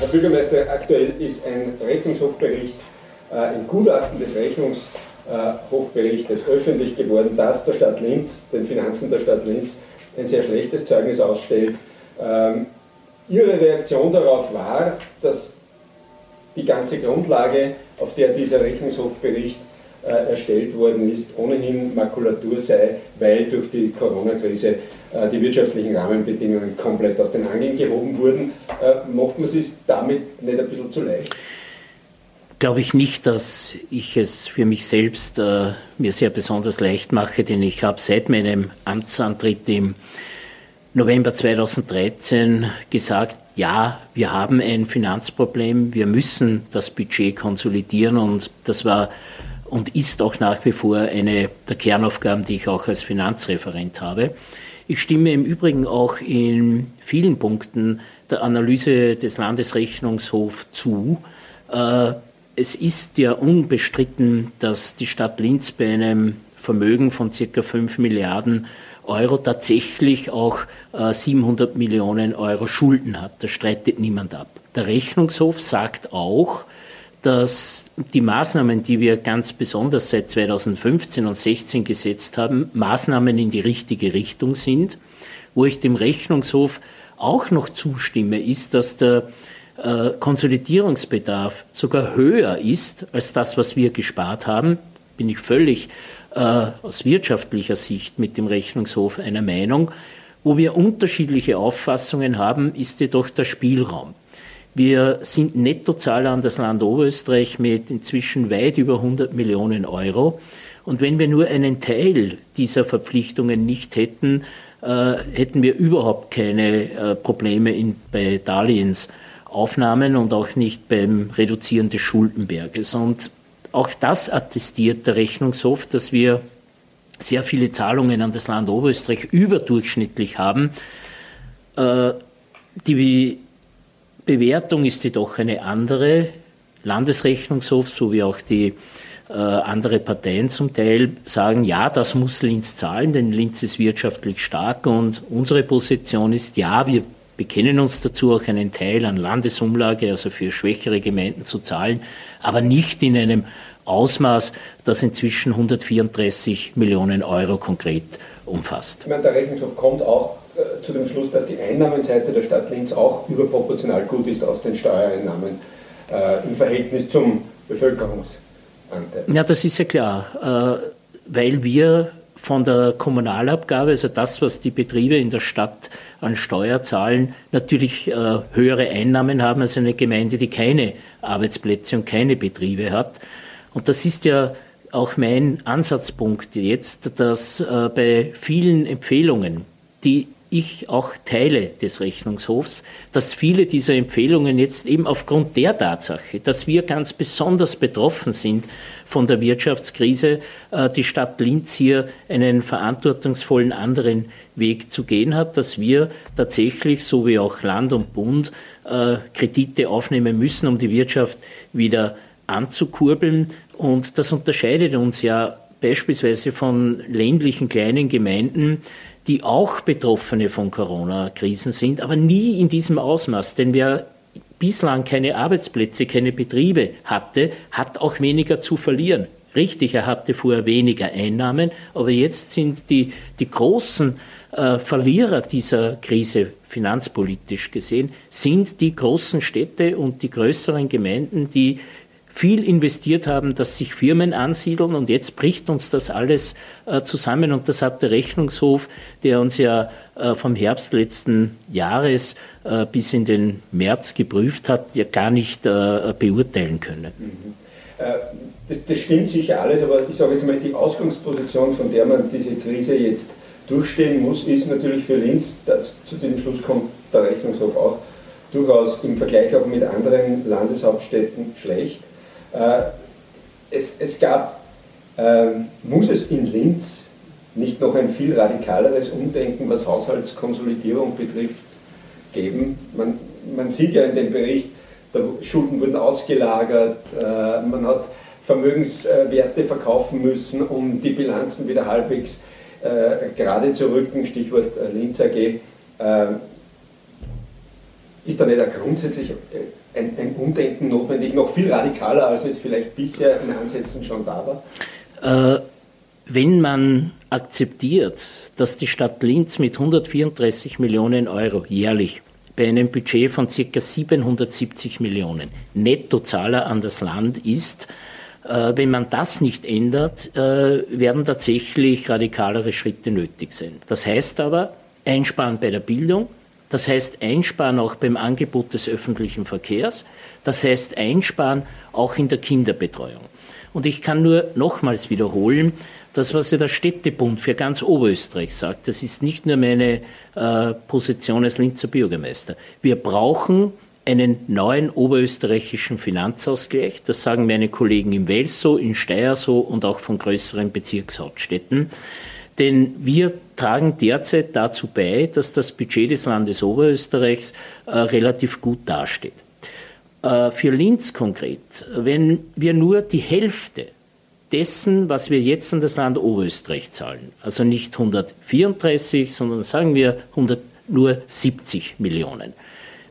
Herr Bürgermeister, aktuell ist ein Rechnungshofbericht, ein Gutachten des Rechnungshofberichtes öffentlich geworden, dass der Stadt Linz, den Finanzen der Stadt Linz, ein sehr schlechtes Zeugnis ausstellt. Ähm, Ihre Reaktion darauf war, dass die ganze Grundlage, auf der dieser Rechnungshofbericht äh, erstellt worden ist, ohnehin Makulatur sei, weil durch die Corona-Krise äh, die wirtschaftlichen Rahmenbedingungen komplett aus den Angeln gehoben wurden. Äh, macht man es damit nicht ein bisschen zu leicht? Glaube ich nicht, dass ich es für mich selbst äh, mir sehr besonders leicht mache, denn ich habe seit meinem Amtsantritt im November 2013 gesagt, ja, wir haben ein Finanzproblem, wir müssen das Budget konsolidieren und das war und ist auch nach wie vor eine der Kernaufgaben, die ich auch als Finanzreferent habe. Ich stimme im Übrigen auch in vielen Punkten der Analyse des Landesrechnungshofs zu. Äh, es ist ja unbestritten, dass die Stadt Linz bei einem Vermögen von circa 5 Milliarden Euro tatsächlich auch 700 äh, Millionen Euro Schulden hat. Das streitet niemand ab. Der Rechnungshof sagt auch, dass die Maßnahmen, die wir ganz besonders seit 2015 und 2016 gesetzt haben, Maßnahmen in die richtige Richtung sind. Wo ich dem Rechnungshof auch noch zustimme, ist, dass der äh, Konsolidierungsbedarf sogar höher ist als das, was wir gespart haben. Bin ich völlig äh, aus wirtschaftlicher Sicht mit dem Rechnungshof einer Meinung. Wo wir unterschiedliche Auffassungen haben, ist jedoch der Spielraum. Wir sind Nettozahler an das Land Oberösterreich mit inzwischen weit über 100 Millionen Euro. Und wenn wir nur einen Teil dieser Verpflichtungen nicht hätten, äh, hätten wir überhaupt keine äh, Probleme in, bei Darlehensaufnahmen und auch nicht beim Reduzieren des Schuldenberges. Und auch das attestiert der Rechnungshof, dass wir sehr viele Zahlungen an das Land Oberösterreich überdurchschnittlich haben. Äh, die Bewertung ist jedoch eine andere. Landesrechnungshof sowie auch die äh, andere Parteien zum Teil sagen, ja, das muss Linz zahlen, denn Linz ist wirtschaftlich stark und unsere Position ist, ja, wir bekennen uns dazu, auch einen Teil an Landesumlage, also für schwächere Gemeinden zu zahlen, aber nicht in einem Ausmaß, das inzwischen 134 Millionen Euro konkret umfasst. Ich meine, der Rechnungshof kommt auch zu dem Schluss, dass die Einnahmenseite der Stadt Linz auch überproportional gut ist aus den Steuereinnahmen äh, im Verhältnis zum Bevölkerungsanteil. Ja, das ist ja klar, äh, weil wir von der Kommunalabgabe, also das, was die Betriebe in der Stadt an Steuer zahlen, natürlich äh, höhere Einnahmen haben als eine Gemeinde, die keine Arbeitsplätze und keine Betriebe hat. Und das ist ja auch mein Ansatzpunkt jetzt, dass äh, bei vielen Empfehlungen, die ich auch teile des Rechnungshofs, dass viele dieser Empfehlungen jetzt eben aufgrund der Tatsache, dass wir ganz besonders betroffen sind von der Wirtschaftskrise, äh, die Stadt Linz hier einen verantwortungsvollen anderen Weg zu gehen hat, dass wir tatsächlich, so wie auch Land und Bund, äh, Kredite aufnehmen müssen, um die Wirtschaft wieder anzukurbeln. Und das unterscheidet uns ja beispielsweise von ländlichen kleinen Gemeinden, die auch Betroffene von Corona-Krisen sind, aber nie in diesem Ausmaß. Denn wer bislang keine Arbeitsplätze, keine Betriebe hatte, hat auch weniger zu verlieren. Richtig, er hatte vorher weniger Einnahmen, aber jetzt sind die, die großen äh, Verlierer dieser Krise finanzpolitisch gesehen, sind die großen Städte und die größeren Gemeinden, die viel investiert haben, dass sich Firmen ansiedeln und jetzt bricht uns das alles äh, zusammen und das hat der Rechnungshof, der uns ja äh, vom Herbst letzten Jahres äh, bis in den März geprüft hat, ja gar nicht äh, beurteilen können. Mhm. Äh, das, das, stimmt sicher alles, aber ich sage jetzt mal, die Ausgangsposition, von der man diese Krise jetzt durchstehen muss, ist natürlich für Linz, das, zu diesem Schluss kommt der Rechnungshof auch, durchaus im Vergleich auch mit anderen Landeshauptstädten schlecht. Äh, es, es gab, ähm, muss es in Linz nicht noch ein viel radikaleres Umdenken, was Haushaltskonsolidierung betrifft, geben? Man, man sieht ja in dem Bericht, Schulden wurden ausgelagert, äh, man hat Vermögenswerte verkaufen müssen, um die Bilanzen wieder halbwegs äh, gerade zu rücken, Stichwort Linz AG. Ist da nicht auch grundsätzlich ein, ein, Umdenken notwendig, noch viel radikaler, als es vielleicht bisher in Ansätzen schon da war? Äh, wenn man akzeptiert, dass die Stadt Linz mit 134 Millionen Euro jährlich bei einem Budget von ca. 770 Millionen Nettozahler an das Land ist, äh, wenn man das nicht ändert, äh, werden tatsächlich radikalere Schritte nötig sein. Das heißt aber, einsparen bei der Bildung, das heißt einsparen auch beim Angebot des öffentlichen Verkehrs, das heißt einsparen auch in der Kinderbetreuung. Und ich kann nur nochmals wiederholen, das, was ja der Städtebund für ganz Oberösterreich sagt, das ist nicht nur meine äh, Position als Linzer Bürgermeister. Wir brauchen einen neuen oberösterreichischen Finanzausgleich. Das sagen meine Kollegen im Wels so, in Steyr so und auch von größeren Bezirkshauptstädten. Denn wir tragen derzeit dazu bei, dass das Budget des Landes Oberösterreichs äh, relativ gut dasteht. Äh, für Linz konkret, wenn wir nur die Hälfte dessen, was wir jetzt an das Land Oberösterreich zahlen, also nicht 134, sondern sagen wir 100, nur 70 Millionen,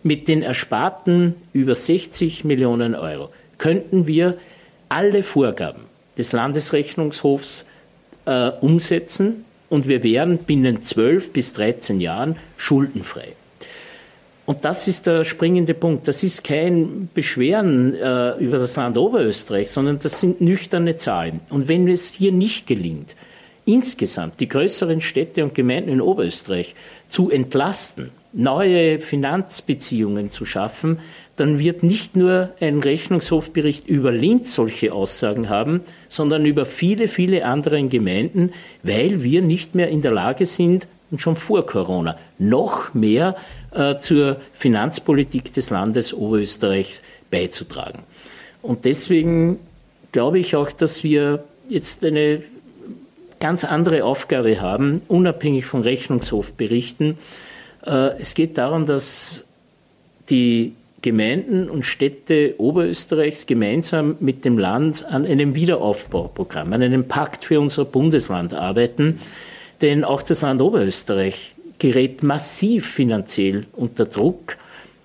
mit den ersparten über 60 Millionen Euro könnten wir alle Vorgaben des Landesrechnungshofs äh, umsetzen und wir wären binnen 12 bis 13 Jahren schuldenfrei. Und das ist der springende Punkt. Das ist kein Beschweren äh, über das Land Oberösterreich, sondern das sind nüchterne Zahlen. Und wenn es hier nicht gelingt, insgesamt die größeren Städte und Gemeinden in Oberösterreich zu entlasten, neue Finanzbeziehungen zu schaffen, dann wird nicht nur ein Rechnungshofbericht über Linz solche Aussagen haben, sondern über viele, viele andere Gemeinden, weil wir nicht mehr in der Lage sind, und schon vor Corona noch mehr äh, zur Finanzpolitik des Landes Oberösterreichs beizutragen. Und deswegen glaube ich auch, dass wir jetzt eine ganz andere Aufgabe haben, unabhängig von Rechnungshofberichten, äh, es geht darum, dass die Gemeinden und Städte Oberösterreichs gemeinsam mit dem Land an einem Wiederaufbauprogramm, an einem Pakt für unser Bundesland arbeiten. Denn auch das Land Oberösterreich gerät massiv finanziell unter Druck,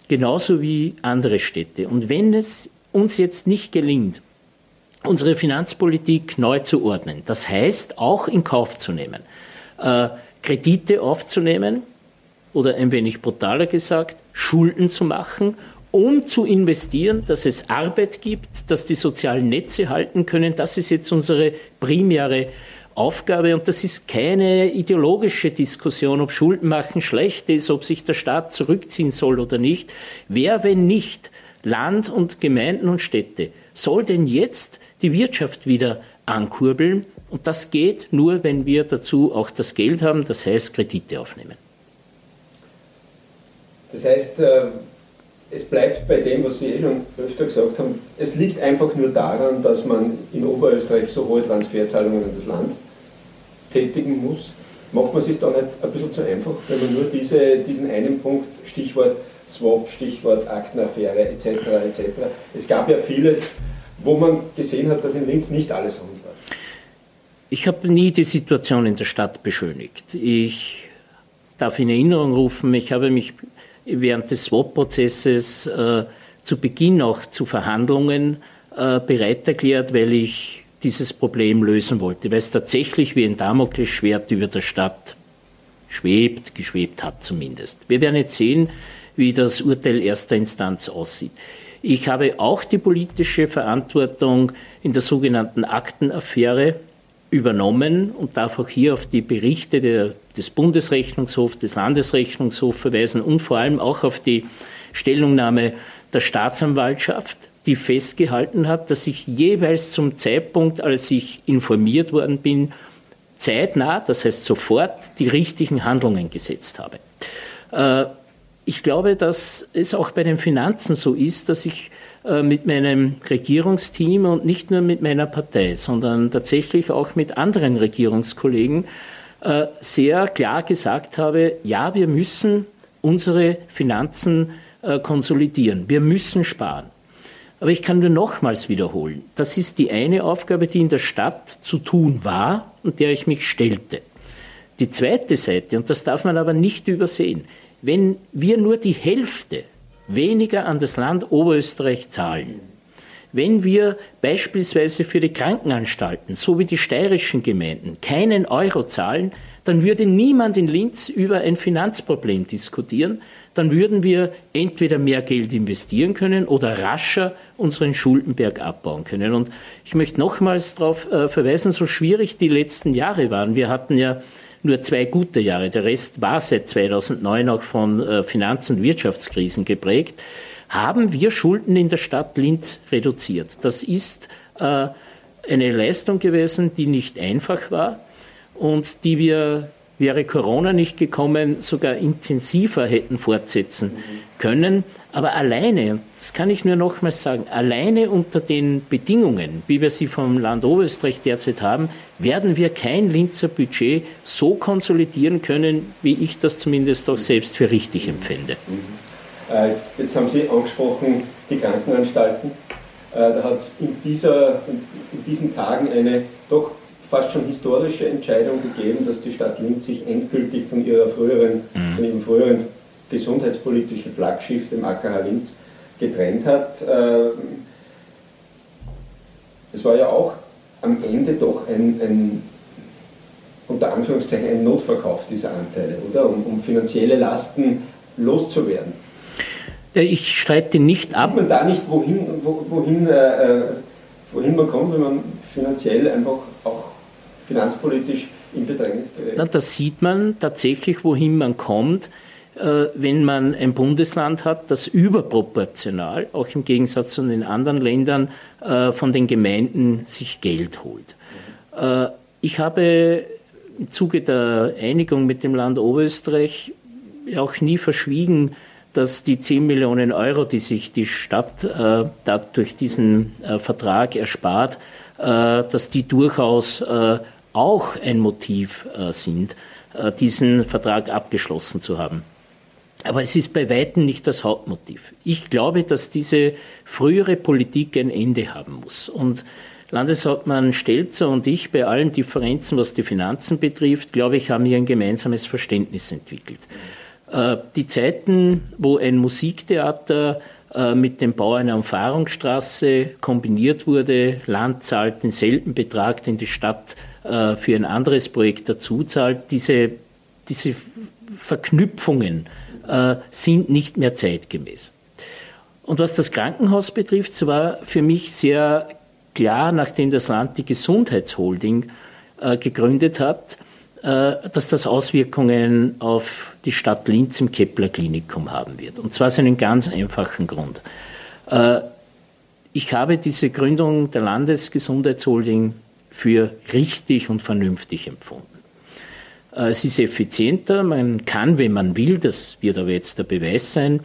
genauso wie andere Städte. Und wenn es uns jetzt nicht gelingt, unsere Finanzpolitik neu zu ordnen, das heißt auch in Kauf zu nehmen, äh, Kredite aufzunehmen, oder ein wenig brutaler gesagt, Schulden zu machen, um zu investieren, dass es Arbeit gibt, dass die sozialen Netze halten können. Das ist jetzt unsere primäre Aufgabe und das ist keine ideologische Diskussion, ob Schulden machen schlecht ist, ob sich der Staat zurückziehen soll oder nicht. Wer, wenn nicht Land und Gemeinden und Städte, soll denn jetzt die Wirtschaft wieder ankurbeln? Und das geht nur, wenn wir dazu auch das Geld haben, das heißt Kredite aufnehmen. Das heißt, äh, es bleibt bei dem, was Sie eh schon öfter gesagt haben, es liegt einfach nur daran, dass man in Oberösterreich so hohe Transferzahlungen an das Land tätigen muss. Macht man es sich da nicht ein bisschen zu einfach, wenn man nur diese, diesen einen Punkt, Stichwort Swap, Stichwort Aktenaffäre etc. etc. Es gab ja vieles, wo man gesehen hat, dass in Linz nicht alles rund war. Ich habe nie die Situation in der Stadt beschönigt. Ich darf in Erinnerung rufen, ich habe mich während des Swap-Prozesses äh, zu Beginn auch zu Verhandlungen äh, bereit erklärt, weil ich dieses Problem lösen wollte, weil es tatsächlich wie ein Damoklesschwert über der Stadt schwebt, geschwebt hat zumindest. Wir werden jetzt sehen, wie das Urteil erster Instanz aussieht. Ich habe auch die politische Verantwortung in der sogenannten Aktenaffäre übernommen und darf auch hier auf die Berichte der, des Bundesrechnungshofs, des Landesrechnungshofs verweisen und vor allem auch auf die Stellungnahme der Staatsanwaltschaft, die festgehalten hat, dass ich jeweils zum Zeitpunkt, als ich informiert worden bin, zeitnah, das heißt sofort, die richtigen Handlungen gesetzt habe. Äh, ich glaube, dass es auch bei den Finanzen so ist, dass ich äh, mit meinem Regierungsteam und nicht nur mit meiner Partei, sondern tatsächlich auch mit anderen Regierungskollegen äh, sehr klar gesagt habe, ja, wir müssen unsere Finanzen äh, konsolidieren, wir müssen sparen. Aber ich kann nur nochmals wiederholen, das ist die eine Aufgabe, die in der Stadt zu tun war und der ich mich stellte. Die zweite Seite, und das darf man aber nicht übersehen, wenn wir nur die Hälfte weniger an das Land Oberösterreich zahlen, wenn wir beispielsweise für die Krankenanstalten, so wie die steirischen Gemeinden, keinen Euro zahlen, dann würde niemand in Linz über ein Finanzproblem diskutieren, dann würden wir entweder mehr Geld investieren können oder rascher unseren Schuldenberg abbauen können. Und ich möchte nochmals darauf äh, verweisen, so schwierig die letzten Jahre waren. Wir hatten ja nur zwei gute Jahre. Der Rest war seit 2009 auch von äh, Finanz- und Wirtschaftskrisen geprägt. Haben wir Schulden in der Stadt Linz reduziert? Das ist äh, eine Leistung gewesen, die nicht einfach war und die wir wäre Corona nicht gekommen, sogar intensiver hätten fortsetzen können. Aber alleine, das kann ich nur nochmals sagen, alleine unter den Bedingungen, wie wir sie vom Land Oberösterreich derzeit haben, werden wir kein Linzer Budget so konsolidieren können, wie ich das zumindest auch selbst für richtig empfinde. Äh, jetzt, jetzt, haben Sie angesprochen, die Krankenanstalten. Äh, da hat es in, in diesen Tagen eine doch fast schon historische Entscheidung gegeben, dass die Stadt Linz sich endgültig von, ihrer früheren, mhm. von ihrem früheren gesundheitspolitischen Flaggschiff, dem AKH Linz, getrennt hat. Äh, es war ja auch am Ende doch ein, ein unter Anführungszeichen ein Notverkauf dieser Anteile, oder? Um, um finanzielle Lasten loszuwerden. Ich streite nicht Sieht ab. Sieht man da nicht, wohin, wohin, äh, äh, wohin man kommt, wenn man finanziell einfach finanzpolitisch in Bedrängnis gerät? Das sieht man tatsächlich, wohin man kommt, äh, wenn man ein Bundesland hat, das überproportional, auch im Gegensatz zu den anderen Ländern, äh, von den Gemeinden sich Geld holt. Äh, ich habe im Zuge der Einigung mit dem Land Oberösterreich auch nie verschwiegen, dass die 10 Millionen Euro, die sich die Stadt äh, durch diesen äh, Vertrag erspart, dass die durchaus äh, auch ein Motiv äh, sind, äh, diesen Vertrag abgeschlossen zu haben. Aber es ist bei weitem nicht das Hauptmotiv. Ich glaube, dass diese frühere Politik ein Ende haben muss. Und Landeshauptmann Stelzer und ich, bei allen Differenzen, was die Finanzen betrifft, glaube ich, haben hier ein gemeinsames Verständnis entwickelt. Äh, die Zeiten, wo ein Musiktheater äh, mit dem Bau einer Umfahrungsstraße kombiniert wurde, Land zahlt denselben Betrag, den die Stadt äh, für ein anderes Projekt dazu zahlt, diese, diese Verknüpfungen sind nicht mehr zeitgemäß. Und was das Krankenhaus betrifft, so war für mich sehr klar, nachdem das Land die Gesundheitsholding gegründet hat, äh, dass das Auswirkungen auf die Stadt Linz im Kepler Klinikum haben wird. Und zwar aus einem ganz einfachen Grund. Äh, ich habe diese Gründung der Landesgesundheitsholding für richtig und vernünftig empfunden. Äh, es ist effizienter, man kann, wenn man will, das wird aber jetzt der Beweis sein,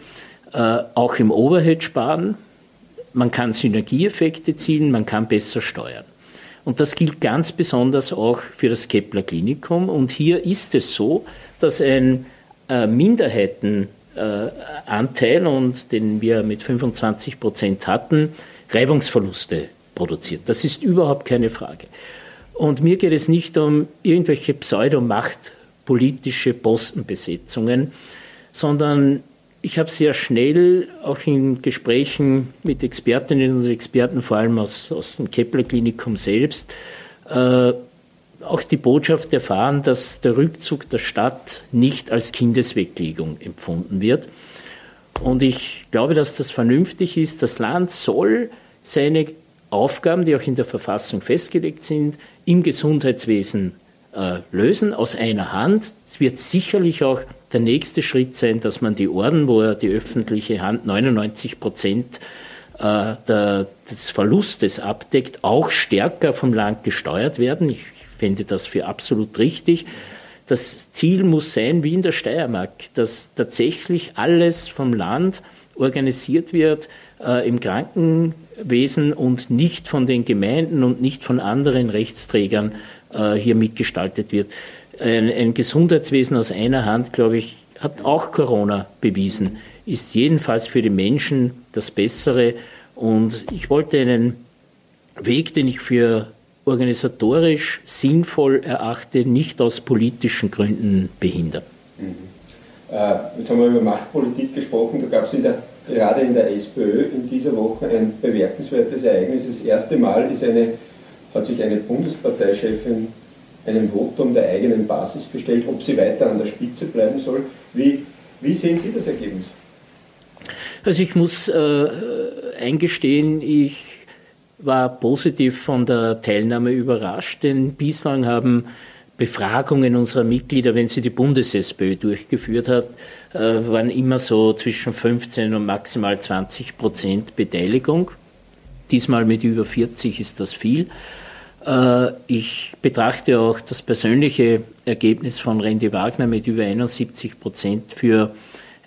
auch im Overhead sparen, man kann Synergieeffekte zielen, man kann besser steuern. Und das gilt ganz besonders auch für das Kepler Klinikum. Und hier ist es so, dass ein äh, Minderheitenanteil, äh, und den wir mit 25 Prozent hatten, Reibungsverluste produziert. Das ist überhaupt keine Frage. Und mir geht es nicht um irgendwelche pseudomachtpolitische Postenbesetzungen, sondern ich habe sehr schnell auch in Gesprächen mit Expertinnen und Experten, vor allem aus, aus dem Kepler-Klinikum selbst, äh, auch die Botschaft erfahren, dass der Rückzug der Stadt nicht als Kindesweglegung empfunden wird. Und ich glaube, dass das vernünftig ist. Das Land soll seine Aufgaben, die auch in der Verfassung festgelegt sind, im Gesundheitswesen äh, lösen aus einer Hand. Es wird sicherlich auch der nächste Schritt sein, dass man die Orden, wo er die öffentliche Hand 99 Prozent äh, des Verlustes abdeckt, auch stärker vom Land gesteuert werden. Ich fände das für absolut richtig. Das Ziel muss sein, wie in der Steiermark, dass tatsächlich alles vom Land organisiert wird äh, im Krankenwesen und nicht von den Gemeinden und nicht von anderen Rechtsträgern äh, hier mitgestaltet wird ein, ein Gesundheitswesen aus einer Hand, glaube ich, hat auch Corona bewiesen, ist jedenfalls für die Menschen das Bessere. Und ich wollte einen Weg, den ich für organisatorisch sinnvoll erachte, nicht aus politischen Gründen behindern. Mhm. Äh, jetzt haben wir über Machtpolitik gesprochen. Da gab es gerade in der SPÖ in dieser Woche ein bemerkenswertes Ereignis. Das erste Mal eine, hat sich eine Bundesparteichefin einem Votum der eigenen Basis gestellt, ob sie weiter an der Spitze bleiben soll. Wie, wie sehen Sie das Ergebnis? Also ich muss äh, eingestehen, ich war positiv von der Teilnahme überrascht, denn bislang haben Befragungen unserer Mitglieder, wenn sie die Bundes-SPÖ durchgeführt hat, äh, waren immer so zwischen 15 und maximal 20 Prozent Beteiligung. Diesmal mit über 40 ist das viel. Äh, ich betrachte auch das persönliche Ergebnis von Randy Wagner mit über 71 Prozent für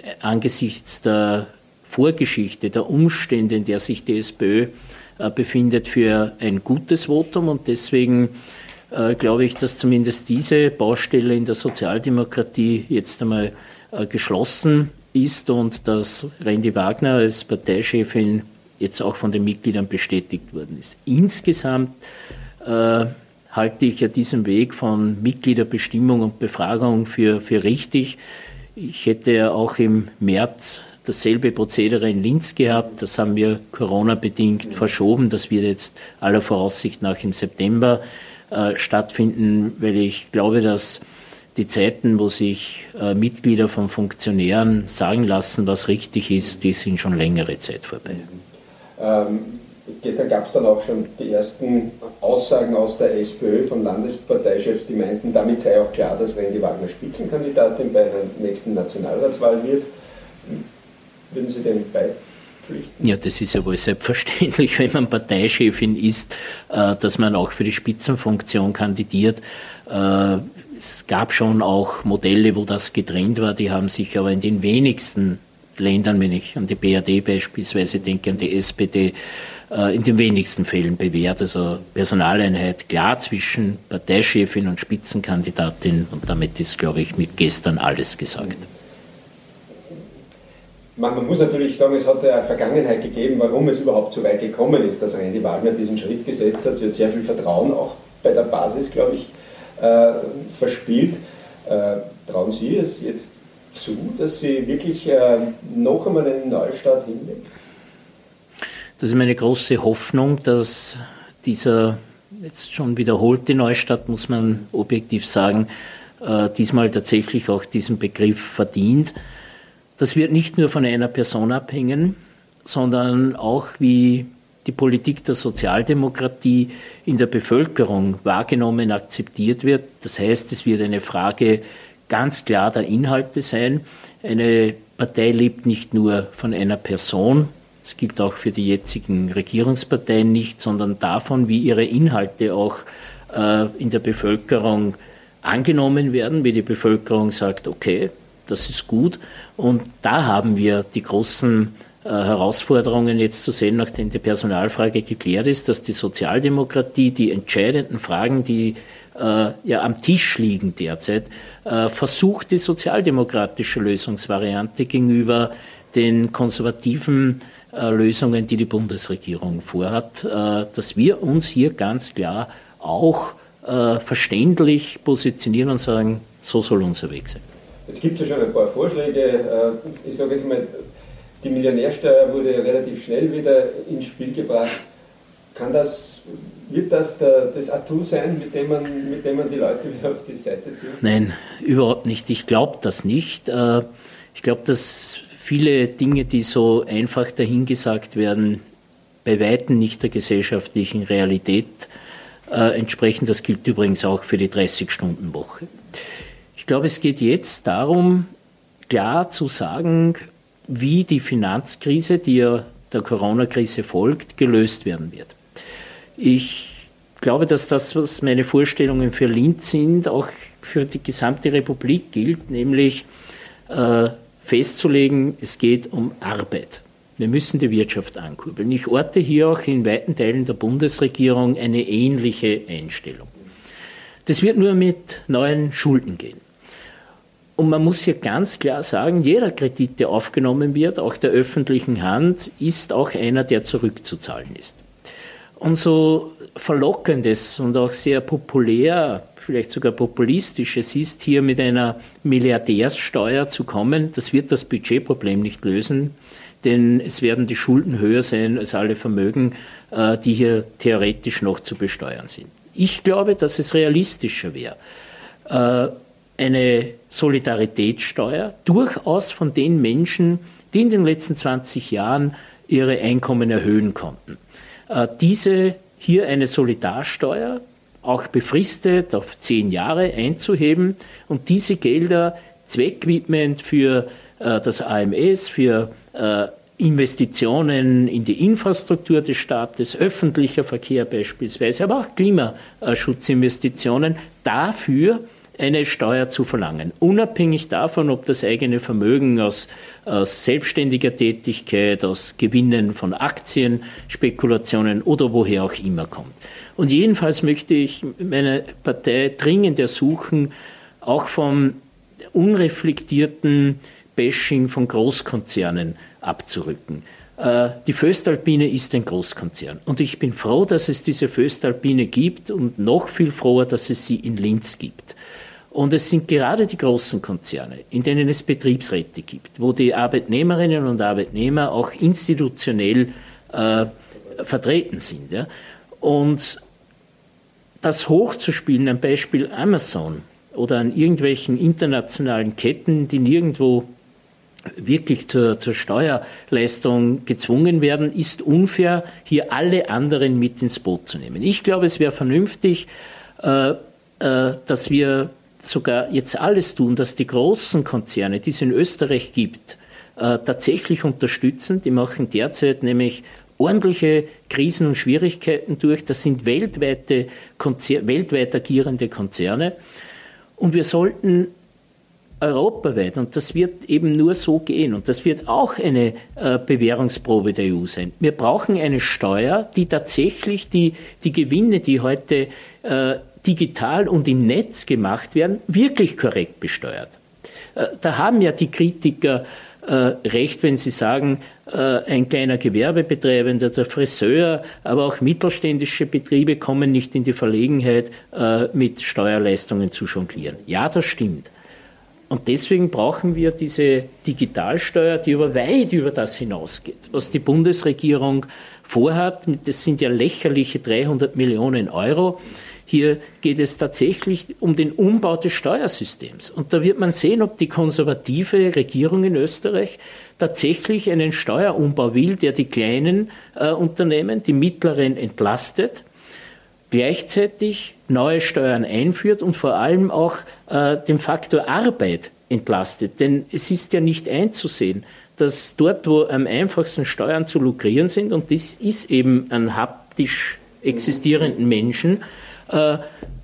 äh, angesichts der Vorgeschichte, der Umstände, in der sich die SPÖ befindet, für ein gutes Votum und deswegen äh, glaube ich, dass zumindest diese Baustelle in der Sozialdemokratie jetzt einmal äh, geschlossen ist und dass Randy Wagner als Parteichefin jetzt auch von den Mitgliedern bestätigt worden ist. Insgesamt äh, halte ich ja diesen Weg von Mitgliederbestimmung und Befragung für, für richtig. Ich hätte ja auch im März dasselbe Prozedere in Linz gehabt. Das haben wir Corona-bedingt verschoben. Das wird jetzt aller Voraussicht nach im September äh, stattfinden, weil ich glaube, dass die Zeiten, wo sich äh, Mitglieder von Funktionären sagen lassen, was richtig ist, die sind schon längere Zeit vorbei. Ähm, gestern gab es dann auch schon die ersten Aussagen aus der SPÖ von Landesparteichefs, die meinten, damit sei auch klar, dass Randy Wagner Spitzenkandidatin bei einer nächsten Nationalratswahl wird. Würden Sie dem bei, Pflichten. Ja, das ist ja wohl selbstverständlich, wenn man Parteichefin ist, äh, dass man auch für die Spitzenfunktion kandidiert. Äh, es gab schon auch Modelle, wo das getrennt war, die haben sich aber in den wenigsten Ländern, wenn ich an die BRD beispielsweise denke, an die SPD, in den wenigsten Fällen bewährt. Also Personaleinheit klar zwischen Parteichefin und Spitzenkandidatin und damit ist, glaube ich, mit gestern alles gesagt. Man, muss natürlich sagen, es hat eine Vergangenheit gegeben, warum es überhaupt so weit gekommen ist, dass Randy Wagner diesen Schritt gesetzt hat. Sie hat sehr viel Vertrauen auch bei der Basis, glaube ich, äh, verspielt. Äh, trauen Sie es jetzt zu, dass sie wirklich äh, noch einmal einen Neustart hinlegt? Das ist meine große Hoffnung, dass dieser jetzt schon wiederholte Neustart, muss man objektiv sagen, äh, diesmal tatsächlich auch diesen Begriff verdient. Das wird nicht nur von einer Person abhängen, sondern auch wie die Politik der Sozialdemokratie in der Bevölkerung wahrgenommen, akzeptiert wird. Das heißt, es wird eine Frage ganz klar der Inhalte sein. Eine Partei lebt nicht nur von einer Person, es gibt auch für die jetzigen Regierungsparteien nicht, sondern davon, wie ihre Inhalte auch äh, in der Bevölkerung angenommen werden, wie die Bevölkerung sagt, okay, das ist gut. Und da haben wir die großen äh, Herausforderungen jetzt zu sehen, nachdem die Personalfrage geklärt ist, dass die Sozialdemokratie die entscheidenden Fragen, die äh, ja am Tisch liegen derzeit, äh, versucht, die sozialdemokratische Lösungsvariante gegenüber den konservativen Lösungen, die die Bundesregierung vorhat, äh, dass wir uns hier ganz klar auch äh, verständlich positionieren und sagen, so soll unser Weg sein. Jetzt gibt es ja schon ein paar Vorschläge. Äh, ich sage jetzt mal, die Millionärsteuer wurde relativ schnell wieder ins Spiel gebracht. Kann das, wird das der, das Atout sein, mit dem, man, mit dem man die Leute wieder auf die Seite zieht? Nein, überhaupt nicht. Ich glaube das nicht. Äh, ich glaube, dass viele Dinge, die so einfach dahingesagt werden, bei Weitem nicht der gesellschaftlichen Realität äh, entsprechen. Das gilt übrigens auch für die 30-Stunden-Woche. Ich glaube, es geht jetzt darum, klar zu sagen, wie die Finanzkrise, die ja der Corona-Krise folgt, gelöst werden wird. Ich glaube, dass das, was meine Vorstellungen für Linz sind, auch für die gesamte Republik gilt, nämlich äh, festzulegen, es geht um Arbeit. Wir müssen die Wirtschaft ankurbeln. Ich orte hier auch in weiten Teilen der Bundesregierung eine ähnliche Einstellung. Das wird nur mit neuen Schulden gehen. Und man muss hier ganz klar sagen, jeder Kredit, der aufgenommen wird, auch der öffentlichen Hand, ist auch einer, der zurückzuzahlen ist. Und so verlockendes und auch sehr populär, vielleicht sogar populistisches ist, hier mit einer Milliardärssteuer zu kommen, das wird das Budgetproblem nicht lösen, denn es werden die Schulden höher sein als alle Vermögen, äh, die hier theoretisch noch zu besteuern sind. Ich glaube, dass es realistischer wäre, äh, eine Solidaritätssteuer durchaus von den Menschen, die in den letzten 20 Jahren ihre Einkommen erhöhen konnten. Äh, diese hier eine Solidarsteuer, auch befristet auf zehn Jahre einzuheben und diese Gelder zweckwidmend für äh, das AMS, für äh, Investitionen in die Infrastruktur des Staates, öffentlicher Verkehr beispielsweise, aber auch Klimaschutzinvestitionen dafür eine Steuer zu verlangen, unabhängig davon, ob das eigene Vermögen aus, aus selbstständiger Tätigkeit, aus Gewinnen von Aktien, Spekulationen oder woher auch immer kommt. Und jedenfalls möchte ich meine Partei dringend ersuchen, auch vom unreflektierten Bashing von Großkonzernen abzurücken. Äh, die Föstalpine ist ein Großkonzern. Und ich bin froh, dass es diese Föstalpine gibt und noch viel froher, dass es sie in Linz gibt. Und es sind gerade die großen Konzerne, in denen es Betriebsräte gibt, wo die Arbeitnehmerinnen und Arbeitnehmer auch institutionell äh, vertreten sind. Ja. Und das hochzuspielen, am Beispiel Amazon oder an irgendwelchen internationalen Ketten, die nirgendwo wirklich zur, zur Steuerleistung gezwungen werden, ist unfair, hier alle anderen mit ins Boot zu nehmen. Ich glaube, es wäre vernünftig, äh, äh, dass wir sogar jetzt alles tun, dass die großen Konzerne, die es in Österreich gibt, äh, tatsächlich unterstützen. Die machen derzeit nämlich ordentliche Krisen und Schwierigkeiten durch. Das sind weltweite Konzer weltweit agierende Konzerne. Und wir sollten europaweit, und das wird eben nur so gehen, und das wird auch eine äh, Bewährungsprobe der EU sein. Wir brauchen eine Steuer, die tatsächlich die, die Gewinne, die heute äh, digital und im Netz gemacht werden, wirklich korrekt besteuert. Äh, da haben ja die Kritiker äh, recht, wenn sie sagen, äh, ein kleiner Gewerbebetreibender, der Friseur, aber auch mittelständische Betriebe kommen nicht in die Verlegenheit, mit Steuerleistungen zu jonglieren. Ja, das stimmt. Und deswegen brauchen wir diese Digitalsteuer, die über weit über das hinausgeht, was die Bundesregierung vorhat. Das sind ja lächerliche 300 Millionen Euro. Hier geht es tatsächlich um den Umbau des Steuersystems. Und da wird man sehen, ob die konservative Regierung in Österreich tatsächlich einen Steuerumbau will, der die kleinen äh, Unternehmen, die mittleren entlastet, gleichzeitig neue Steuern einführt und vor allem auch äh, den Faktor Arbeit entlastet. Denn es ist ja nicht einzusehen, dass dort, wo am einfachsten Steuern zu lukrieren sind, und das ist eben an haptisch existierenden Menschen, äh,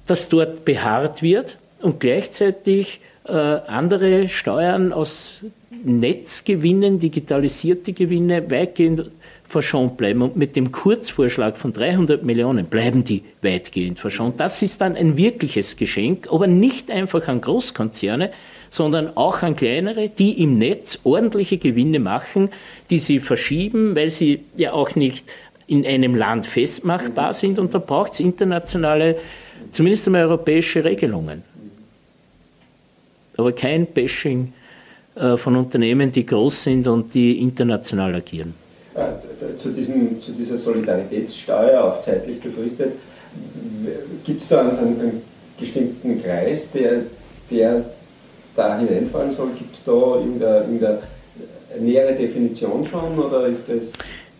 dass dort beharrt wird und gleichzeitig äh, andere Steuern aus Netzgewinnen, digitalisierte Gewinne weitgehend verschont bleiben. Und mit dem Kurzvorschlag von 300 Millionen bleiben die weitgehend verschont. Das ist dann ein wirkliches Geschenk, aber nicht einfach an Großkonzerne, sondern auch an kleinere, die im Netz ordentliche Gewinne machen, die sie verschieben, weil sie ja auch nicht in einem Land festmachbar sind und da braucht es internationale, zumindest einmal europäische Regelungen. Aber kein Bashing äh, von Unternehmen, die groß sind und die international agieren. Äh, zu, diesem, zu dieser Solidaritätssteuer, auch zeitlich befristet, gibt es da einen, einen, bestimmten Kreis, der, der da hineinfallen soll? Gibt es da irgendeine, irgendeine nähere Definition schon oder ist das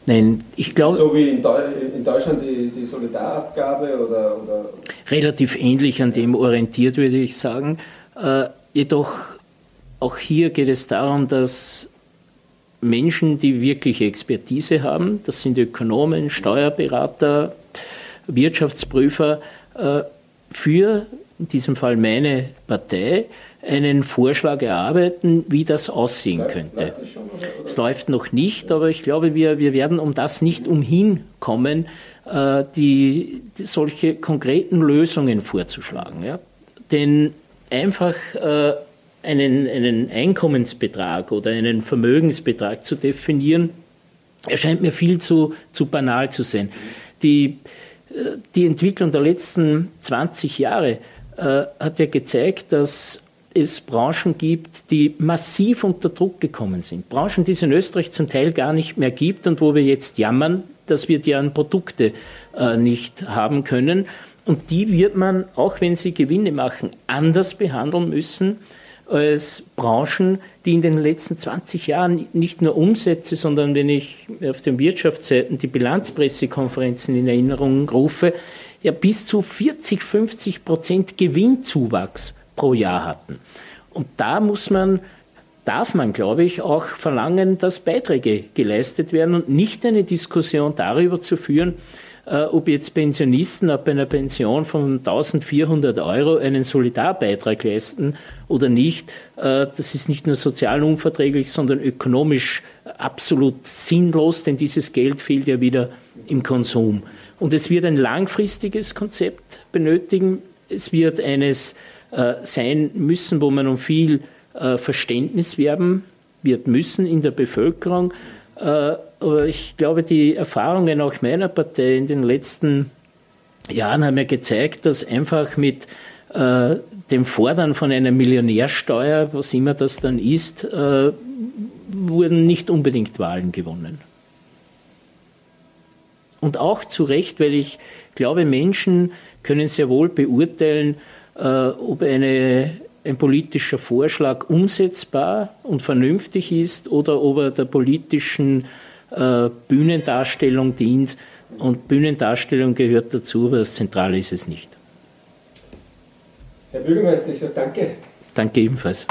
Nein, ich glaube. So wie in, Deutschland die, die Solidarabgabe oder, oder, Relativ ähnlich an dem orientiert, würde ich sagen. Äh, jedoch auch hier geht es darum, dass Menschen, die wirkliche Expertise haben, das sind Ökonomen, Steuerberater, Wirtschaftsprüfer, äh, für in diesem Fall meine Partei, einen Vorschlag erarbeiten, wie das aussehen könnte. Es läuft noch nicht, aber ich glaube, wir, wir werden um das nicht umhin kommen, äh, die, die solche konkreten Lösungen vorzuschlagen. Ja? Denn einfach äh, einen, einen Einkommensbetrag oder einen Vermögensbetrag zu definieren, erscheint mir viel zu, zu banal zu sein. Die, äh, die Entwicklung der letzten 20 Jahre äh, hat ja gezeigt, dass es Branchen gibt, die massiv unter Druck gekommen sind. Branchen, die es in Österreich zum Teil gar nicht mehr gibt und wo wir jetzt jammern, dass wir deren Produkte äh, nicht haben können. Und die wird man, auch wenn sie Gewinne machen, anders behandeln müssen als Branchen, die in den letzten 20 Jahren nicht nur Umsätze, sondern wenn ich auf den Wirtschaftsseiten die Bilanzpressekonferenzen in Erinnerung rufe, ja bis zu 40, 50 Prozent Gewinnzuwachs pro Jahr hatten. Und da muss man, darf man, glaube ich, auch verlangen, dass Beiträge geleistet werden und nicht eine Diskussion darüber zu führen, ob jetzt Pensionisten ab einer Pension von 1400 Euro einen Solidarbeitrag leisten oder nicht. Äh, das ist nicht nur sozial unverträglich, sondern ökonomisch absolut sinnlos, denn dieses Geld fehlt ja wieder im Konsum. Und es wird ein langfristiges Konzept benötigen. Es wird eines äh, sein müssen, wo man um viel Verständnis werben wird müssen in der Bevölkerung. Aber ich glaube, die Erfahrungen auch meiner Partei in den letzten Jahren haben ja gezeigt, dass einfach mit äh, dem Fordern von einer Millionärsteuer, was immer das dann ist, äh, wurden nicht unbedingt Wahlen gewonnen. Und auch zu Recht, weil ich glaube, Menschen können sehr wohl beurteilen, äh, ob eine, ein politischer Vorschlag umsetzbar und vernünftig ist oder ob er der politischen äh, Bühnendarstellung dient. Und Bühnendarstellung gehört dazu, aber das Zentrale ist es nicht. Herr Bürgermeister, ich sage danke. Danke ebenfalls.